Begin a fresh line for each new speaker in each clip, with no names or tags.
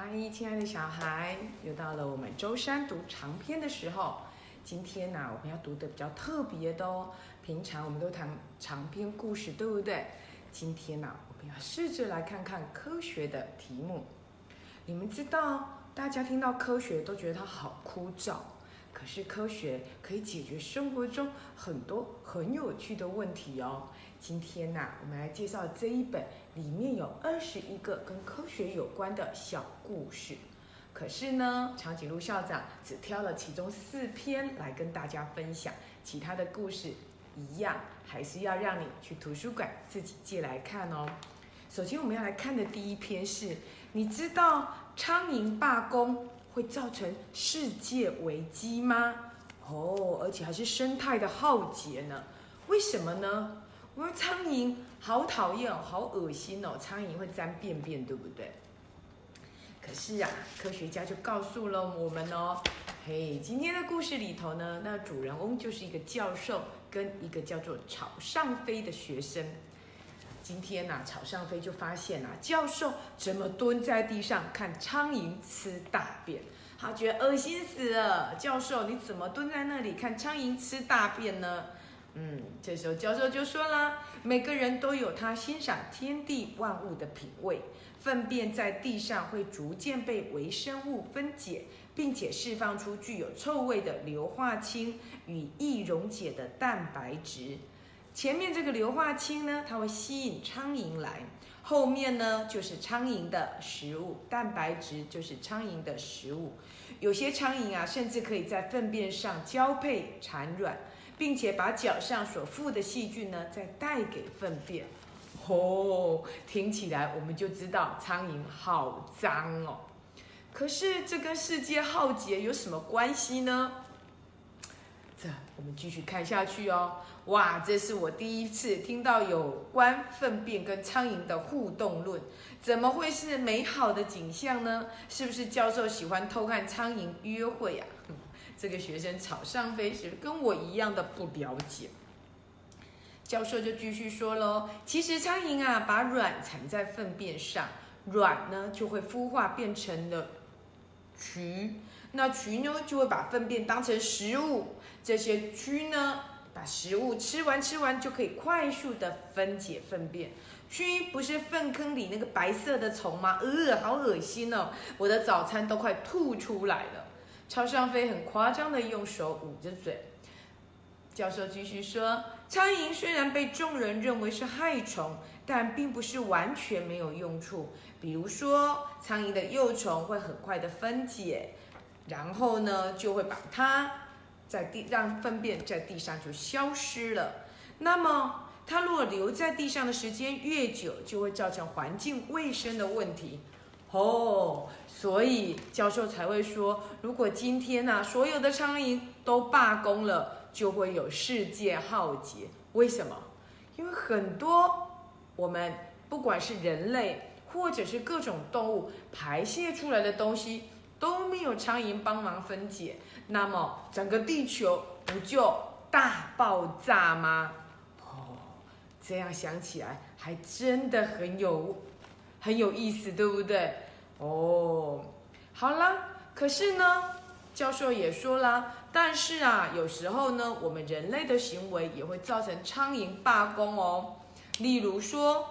嗨，亲爱的小孩，又到了我们周三读长篇的时候。今天呢、我们要读的比较特别的哦。平常我们都谈长篇故事，对不对？今天呢、我们要试着来看看科学的题目。你们知道，大家听到科学都觉得它好枯燥，可是科学可以解决生活中很多很有趣的问题哦。今天呢、我们来介绍这一本，里面有二十一个跟科学有关的小故事。可是呢，长颈鹿校长只挑了其中四篇来跟大家分享，其他的故事一样，还是要让你去图书馆自己借来看哦。首先，我们要来看的第一篇是，你知道苍蝇罢工会造成世界危机吗？哦，而且还是生态的浩劫呢？为什么呢？因为苍蝇好讨厌哦，好恶心哦，苍蝇会沾便便，对不对？可是啊，科学家就告诉了我们哦，嘿，今天的故事里头呢，那主人翁就是一个教授跟一个叫做草上飞的学生。今天呐、草上飞就发现啊，教授怎么蹲在地上看苍蝇吃大便，他觉得恶心死了。教授，你怎么蹲在那里看苍蝇吃大便呢？嗯，这时候教授就说啦，每个人都有他欣赏天地万物的品味。粪便在地上会逐渐被微生物分解，并且释放出具有臭味的硫化氢与易溶解的蛋白质。前面这个硫化氢呢，它会吸引苍蝇来；后面呢，就是苍蝇的食物，蛋白质就是苍蝇的食物。有些苍蝇啊，甚至可以在粪便上交配产卵，并且把脚上所附的细菌呢，再带给粪便。哦，听起来我们就知道苍蝇好脏哦。可是这跟世界浩劫有什么关系呢？这我们继续看下去哦。哇，这是我第一次听到有关粪便跟苍蝇的互动论，怎么会是美好的景象呢？是不是教授喜欢偷看苍蝇约会呀、啊？这个学生草上飞是跟我一样的不了解。教授就继续说喽，其实苍蝇啊，把卵产在粪便上，卵呢就会孵化变成了蛆，那蛆呢就会把粪便当成食物，这些蛆呢把食物吃完吃完就可以快速的分解粪便。蛆不是粪坑里那个白色的虫吗？呃，好恶心哦，我的早餐都快吐出来了。超上飞很夸张的用手捂着嘴。教授继续说，苍蝇虽然被众人认为是害虫，但并不是完全没有用处。比如说，苍蝇的幼虫会很快的分解，然后呢，就会把它在地让粪便在地上就消失了。那么，它如果留在地上的时间越久，就会造成环境卫生的问题。哦，所以教授才会说，如果今天呐、啊，所有的苍蝇都罢工了。就会有世界浩劫。为什么？因为很多我们不管是人类或者是各种动物排泄出来的东西都没有苍蝇帮忙分解，那么整个地球不就大爆炸吗？哦，这样想起来还真的很有很有意思，对不对？哦，好了，可是呢，教授也说了。但是啊，有时候呢，我们人类的行为也会造成苍蝇罢工哦。例如说，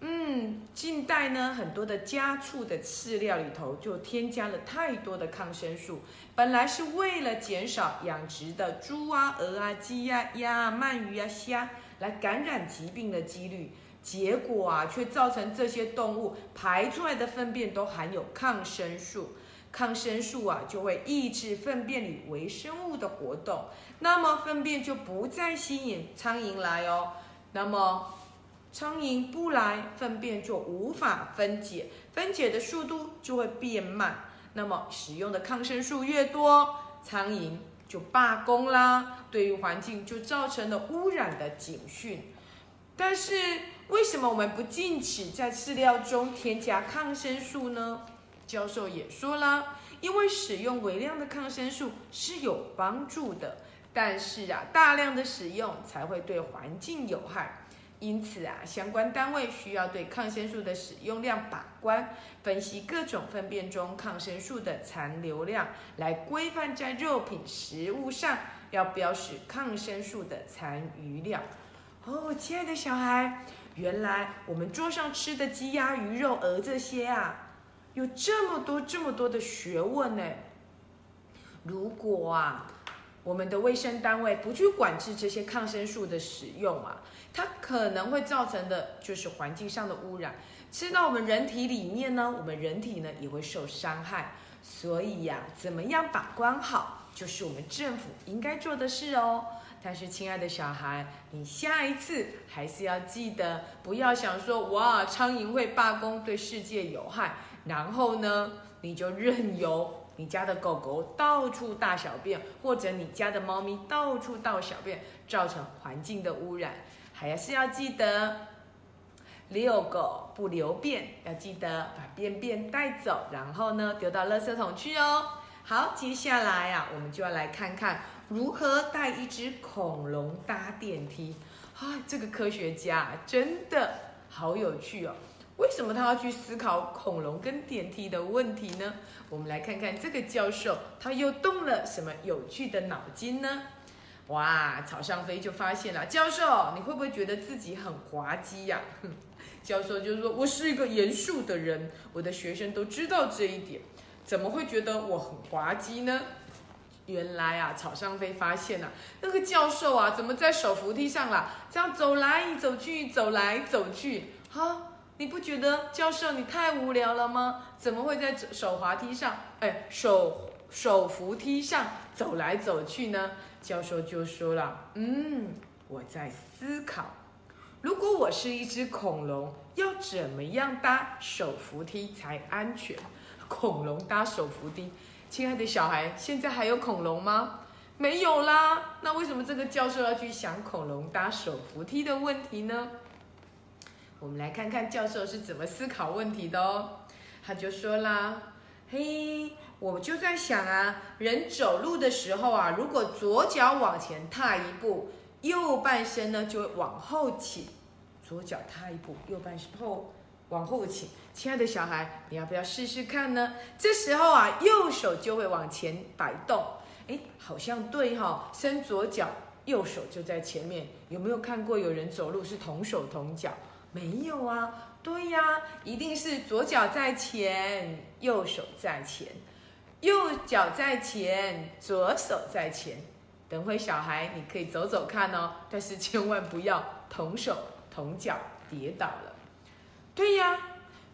嗯，近代呢，很多的家畜的饲料里头就添加了太多的抗生素，本来是为了减少养殖的猪啊、鹅啊、鸡呀、鸭啊、鳗鱼啊、虾来感染疾病的几率，结果啊，却造成这些动物排出来的粪便都含有抗生素。抗生素啊，就会抑制粪便里微生物的活动，那么粪便就不再吸引苍蝇来哦。那么苍蝇不来，粪便就无法分解，分解的速度就会变慢。那么使用的抗生素越多，苍蝇就罢工啦，对于环境就造成了污染的警讯。但是为什么我们不禁止在饲料中添加抗生素呢？教授也说了，因为使用微量的抗生素是有帮助的，但是啊，大量的使用才会对环境有害。因此啊，相关单位需要对抗生素的使用量把关，分析各种粪便中抗生素的残留量，来规范在肉品、食物上要标示抗生素的残余量。哦，亲爱的小孩，原来我们桌上吃的鸡鸭鱼肉鹅这些啊，有这么多这么多的学问呢。如果啊，我们的卫生单位不去管制这些抗生素的使用啊，它可能会造成的就是环境上的污染，吃到我们人体里面呢，我们人体呢也会受伤害。所以呀，怎么样把关好，就是我们政府应该做的事哦。但是，亲爱的小孩，你下一次还是要记得，不要想说哇，苍蝇会罢工对世界有害，然后呢，你就任由。你家的狗狗到处大小便，或者你家的猫咪到处倒小便，造成环境的污染，还是要记得遛狗不留便，要记得把便便带走，然后呢丢到垃圾桶去哦。好，接下来呀，我们就要来看看如何带一只恐龙搭电梯。啊，这个科学家真的好有趣哦。为什么他要去思考恐龙跟电梯的问题呢？我们来看看这个教授他又动了什么有趣的脑筋呢？哇，草上飞就发现了，教授你会不会觉得自己很滑稽呀？教授就说：“我是一个严肃的人，我的学生都知道这一点，怎么会觉得我很滑稽呢？”原来啊，草上飞发现了那个教授啊，怎么在手扶梯上啦？这样走来走去，走来走去，哈。你不觉得教授你太无聊了吗？怎么会在手滑梯上，哎，手手扶梯上走来走去呢？教授就说了，嗯，我在思考，如果我是一只恐龙，要怎么样搭手扶梯才安全？恐龙搭手扶梯，亲爱的小孩，现在还有恐龙吗？没有啦。那为什么这个教授要去想恐龙搭手扶梯的问题呢？我们来看看教授是怎么思考问题的哦。他就说啦：“嘿，我就在想啊，人走路的时候啊，如果左脚往前踏一步，右半身呢就会往后倾。左脚踏一步，右半身后往后倾。亲爱的小孩，你要不要试试看呢？这时候啊，右手就会往前摆动。哎，好像对哈，伸左脚，右手就在前面。有没有看过有人走路是同手同脚？”没有啊，对呀，一定是左脚在前，右手在前，右脚在前，左手在前。等会小孩你可以走走看哦，但是千万不要同手同脚跌倒了。对呀，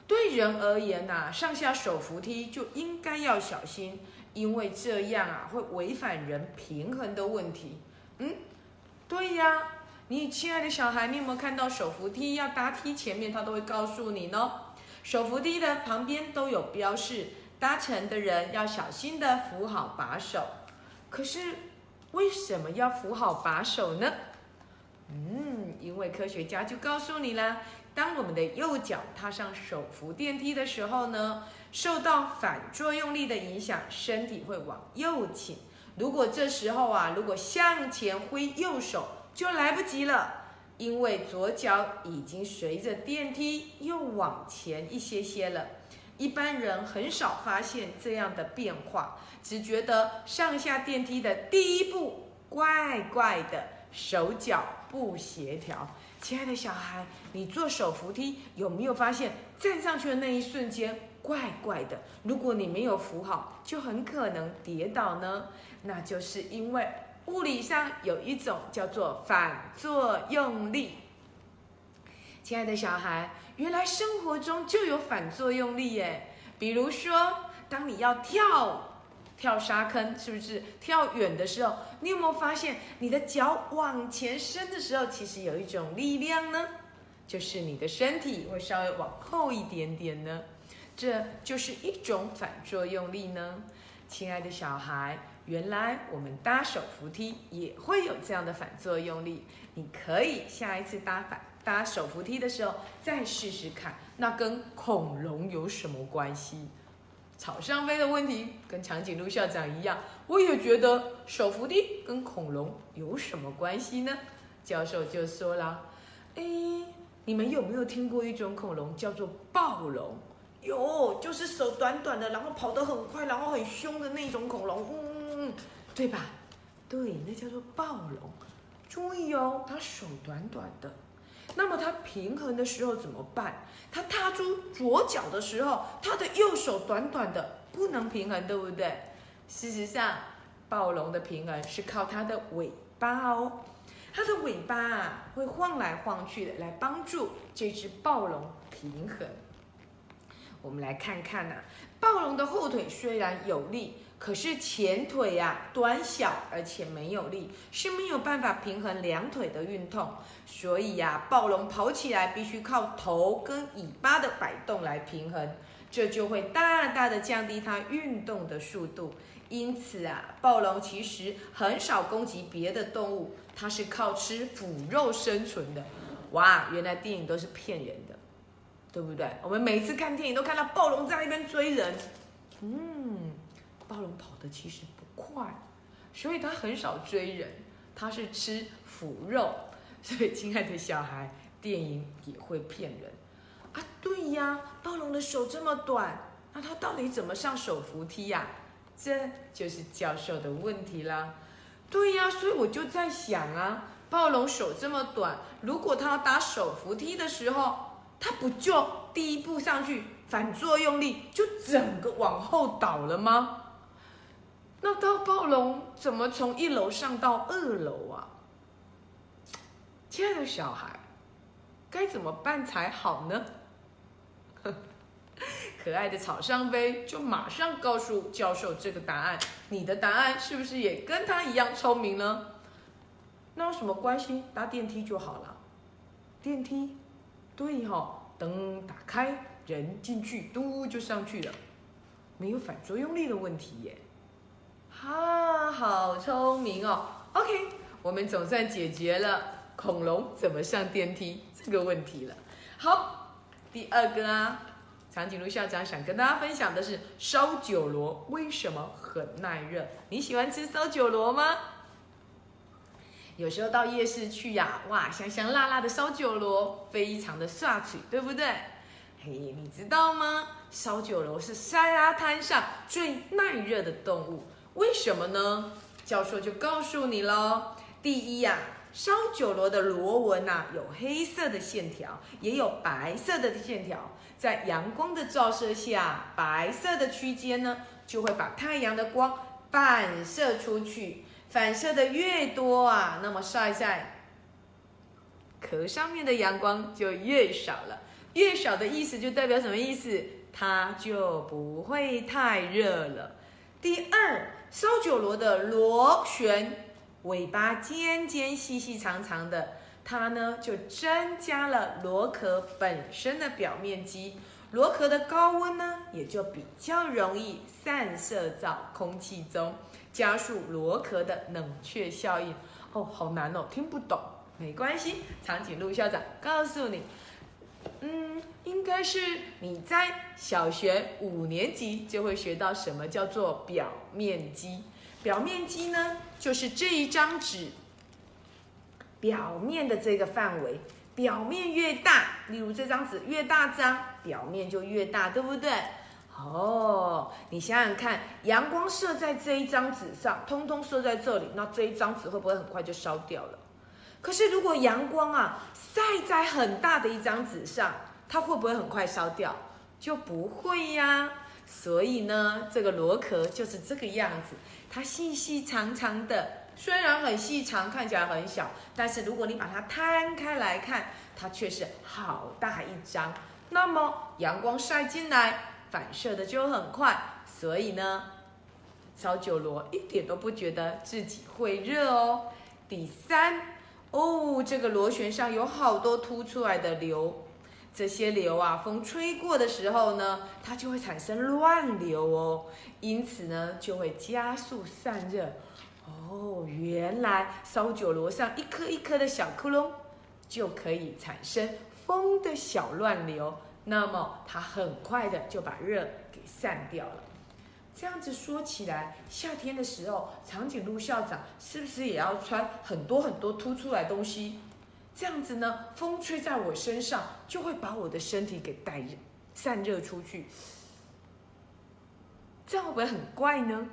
对人而言呐，上下手扶梯就应该要小心，因为这样啊会违反人平衡的问题。嗯，对呀。你亲爱的小孩，你有没有看到手扶梯要搭梯前面，他都会告诉你呢？手扶梯的旁边都有标示，搭乘的人要小心的扶好把手。可是为什么要扶好把手呢？嗯，因为科学家就告诉你了，当我们的右脚踏上手扶电梯的时候呢，受到反作用力的影响，身体会往右倾。如果这时候啊，如果向前挥右手。就来不及了，因为左脚已经随着电梯又往前一些些了。一般人很少发现这样的变化，只觉得上下电梯的第一步怪怪的，手脚不协调。亲爱的小孩，你坐手扶梯有没有发现站上去的那一瞬间怪怪的？如果你没有扶好，就很可能跌倒呢。那就是因为。物理上有一种叫做反作用力，亲爱的小孩，原来生活中就有反作用力耶。比如说，当你要跳跳沙坑，是不是跳远的时候，你有没有发现你的脚往前伸的时候，其实有一种力量呢？就是你的身体会稍微往后一点点呢，这就是一种反作用力呢。亲爱的小孩。原来我们搭手扶梯也会有这样的反作用力，你可以下一次搭反搭手扶梯的时候再试试看。那跟恐龙有什么关系？草上飞的问题跟长颈鹿校长一样，我也觉得手扶梯跟恐龙有什么关系呢？教授就说了，哎，你们有没有听过一种恐龙叫做暴龙？有，就是手短短的，然后跑得很快，然后很凶的那种恐龙，嗯，对吧？对，那叫做暴龙。注意哦，它手短短的。那么它平衡的时候怎么办？它踏出左脚的时候，它的右手短短的，不能平衡，对不对？事实上，暴龙的平衡是靠它的尾巴哦，它的尾巴啊会晃来晃去的，来帮助这只暴龙平衡。我们来看看呐，暴龙的后腿虽然有力。可是前腿呀短小，而且没有力，是没有办法平衡两腿的运动。所以呀，暴龙跑起来必须靠头跟尾巴的摆动来平衡，这就会大大的降低它运动的速度。因此啊，暴龙其实很少攻击别的动物，它是靠吃腐肉生存的。哇，原来电影都是骗人的，对不对？我们每次看电影都看到暴龙在那边追人，嗯。跑得其实不快，所以他很少追人，他是吃腐肉。所以，亲爱的小孩，电影也会骗人啊！对呀，暴龙的手这么短，那他到底怎么上手扶梯呀？这就是教授的问题啦。对呀，所以我就在想啊，暴龙手这么短，如果他要打手扶梯的时候，他不就第一步上去反作用力就整个往后倒了吗？那到暴龙怎么从一楼上到二楼啊？亲爱的小孩，该怎么办才好呢？可爱的草上飞就马上告诉教授这个答案。你的答案是不是也跟他一样聪明呢？那有什么关系？搭电梯就好了。电梯，对哈，灯打开，人进去，嘟就上去了，没有反作用力的问题耶。啊，好聪明哦！OK，我们总算解决了恐龙怎么上电梯这个问题了。好，第二个啊，长颈鹿校长想跟大家分享的是烧酒螺为什么很耐热？你喜欢吃烧酒螺吗？有时候到夜市去呀，哇，香香辣辣的烧酒螺非常的帅气，对不对？嘿，你知道吗？烧酒螺是沙滩上最耐热的动物。为什么呢？教授就告诉你喽。第一呀，烧酒螺的螺纹呐，有黑色的线条，也有白色的线条。在阳光的照射下，白色的区间呢，就会把太阳的光反射出去。反射的越多啊，那么晒在壳上面的阳光就越少了。越少的意思就代表什么意思？它就不会太热了。第二。烧酒螺的螺旋尾巴尖尖细细长长的，它呢就增加了螺壳本身的表面积，螺壳的高温呢也就比较容易散射到空气中，加速螺壳的冷却效应。哦，好难哦，听不懂，没关系，长颈鹿校长告诉你。嗯，应该是你在小学五年级就会学到什么叫做表面积。表面积呢，就是这一张纸表面的这个范围，表面越大，例如这张纸越大张，表面就越大，对不对？哦，你想想看，阳光射在这一张纸上，通通射在这里，那这一张纸会不会很快就烧掉了？可是，如果阳光啊晒在很大的一张纸上，它会不会很快烧掉？就不会呀。所以呢，这个螺壳就是这个样子，它细细长长的，虽然很细长，看起来很小，但是如果你把它摊开来看，它却是好大一张。那么阳光晒进来，反射的就很快，所以呢，小酒螺一点都不觉得自己会热哦。第三。哦，这个螺旋上有好多凸出来的流，这些流啊，风吹过的时候呢，它就会产生乱流哦，因此呢，就会加速散热。哦，原来烧酒螺上一颗一颗的小窟窿，就可以产生风的小乱流，那么它很快的就把热给散掉了。这样子说起来，夏天的时候，长颈鹿校长是不是也要穿很多很多凸出来东西？这样子呢，风吹在我身上，就会把我的身体给带热、散热出去。这样会不会很怪呢？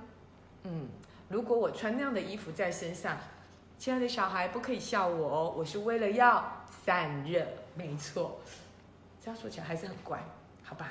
嗯，如果我穿那样的衣服在身上，亲爱的小孩不可以笑我哦，我是为了要散热，没错。这样说起来还是很怪，好吧？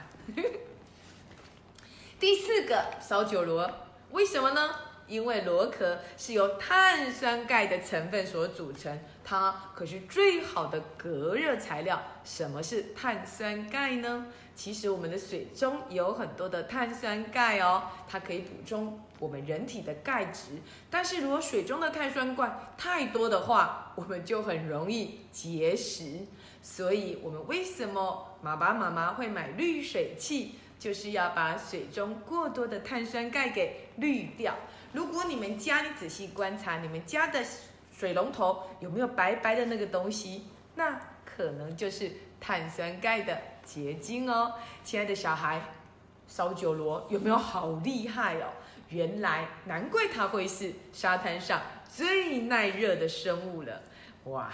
第四个烧酒螺，为什么呢？因为螺壳是由碳酸钙的成分所组成，它可是最好的隔热材料。什么是碳酸钙呢？其实我们的水中有很多的碳酸钙哦，它可以补充我们人体的钙质。但是如果水中的碳酸钙太多的话，我们就很容易结石。所以，我们为什么爸爸妈妈会买滤水器，就是要把水中过多的碳酸钙给滤掉。如果你们家，你仔细观察，你们家的水龙头有没有白白的那个东西？那可能就是碳酸钙的结晶哦。亲爱的小孩，烧酒螺有没有好厉害哦？原来难怪它会是沙滩上最耐热的生物了。哇！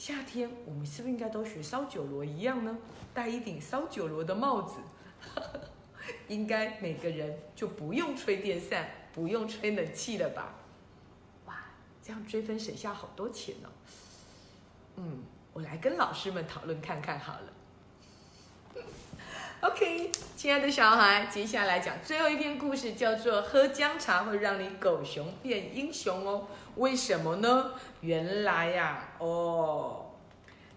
夏天我们是不是应该都学烧酒螺一样呢？戴一顶烧酒螺的帽子。应该每个人就不用吹电扇，不用吹冷气了吧？哇，这样追分省下好多钱哦。嗯，我来跟老师们讨论看看好了。OK，亲爱的小孩，接下来讲最后一篇故事，叫做《喝姜茶会让你狗熊变英雄》哦。为什么呢？原来呀，哦，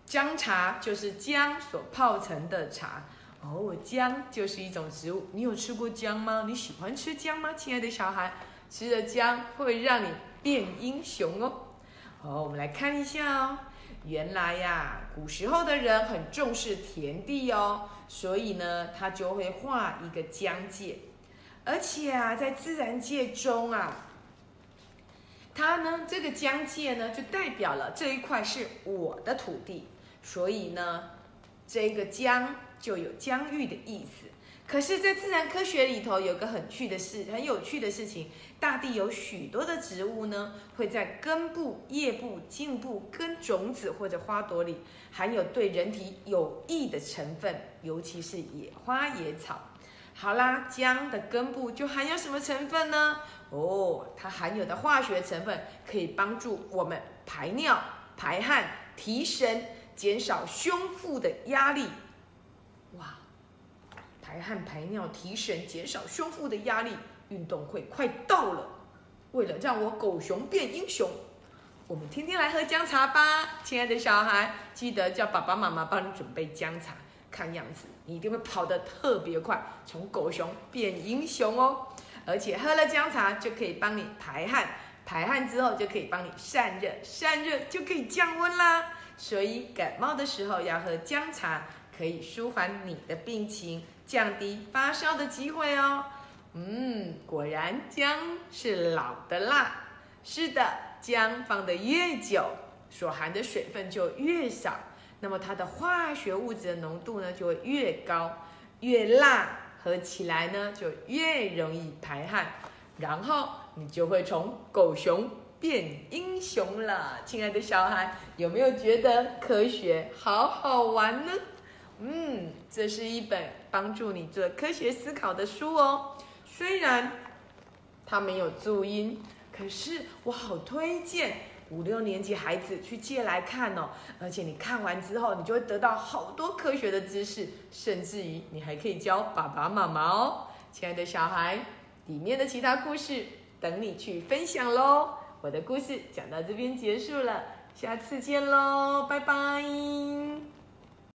姜茶就是姜所泡成的茶。哦，姜就是一种植物，你有吃过姜吗？你喜欢吃姜吗，亲爱的小孩？吃了姜会让你变英雄哦。好，我们来看一下哦。原来呀，古时候的人很重视田地哦，所以呢，他就会画一个疆界。而且啊，在自然界中啊，它呢，这个疆界呢，就代表了这一块是我的土地，所以呢，这个疆。就有疆域的意思。可是，在自然科学里头，有个很趣的事，很有趣的事情。大地有许多的植物呢，会在根部、叶部、茎部、跟种子或者花朵里，含有对人体有益的成分，尤其是野花野草。好啦，姜的根部就含有什么成分呢？哦，它含有的化学成分可以帮助我们排尿、排汗、提神，减少胸腹的压力。排汗、排尿、提神，减少胸腹的压力。运动会快到了，为了让我狗熊变英雄，我们天天来喝姜茶吧，亲爱的小孩，记得叫爸爸妈妈帮你准备姜茶。看样子你一定会跑得特别快，从狗熊变英雄哦。而且喝了姜茶就可以帮你排汗，排汗之后就可以帮你散热，散热就可以降温啦。所以感冒的时候要喝姜茶，可以舒缓你的病情。降低发烧的机会哦。嗯，果然姜是老的辣。是的，姜放得越久，所含的水分就越少，那么它的化学物质的浓度呢就会越高。越辣，喝起来呢就越容易排汗，然后你就会从狗熊变英雄了。亲爱的小孩，有没有觉得科学好好玩呢？嗯，这是一本帮助你做科学思考的书哦。虽然它没有注音，可是我好推荐五六年级孩子去借来看哦。而且你看完之后，你就会得到好多科学的知识，甚至于你还可以教爸爸妈妈哦。亲爱的小孩，里面的其他故事等你去分享喽。我的故事讲到这边结束了，下次见喽，拜拜。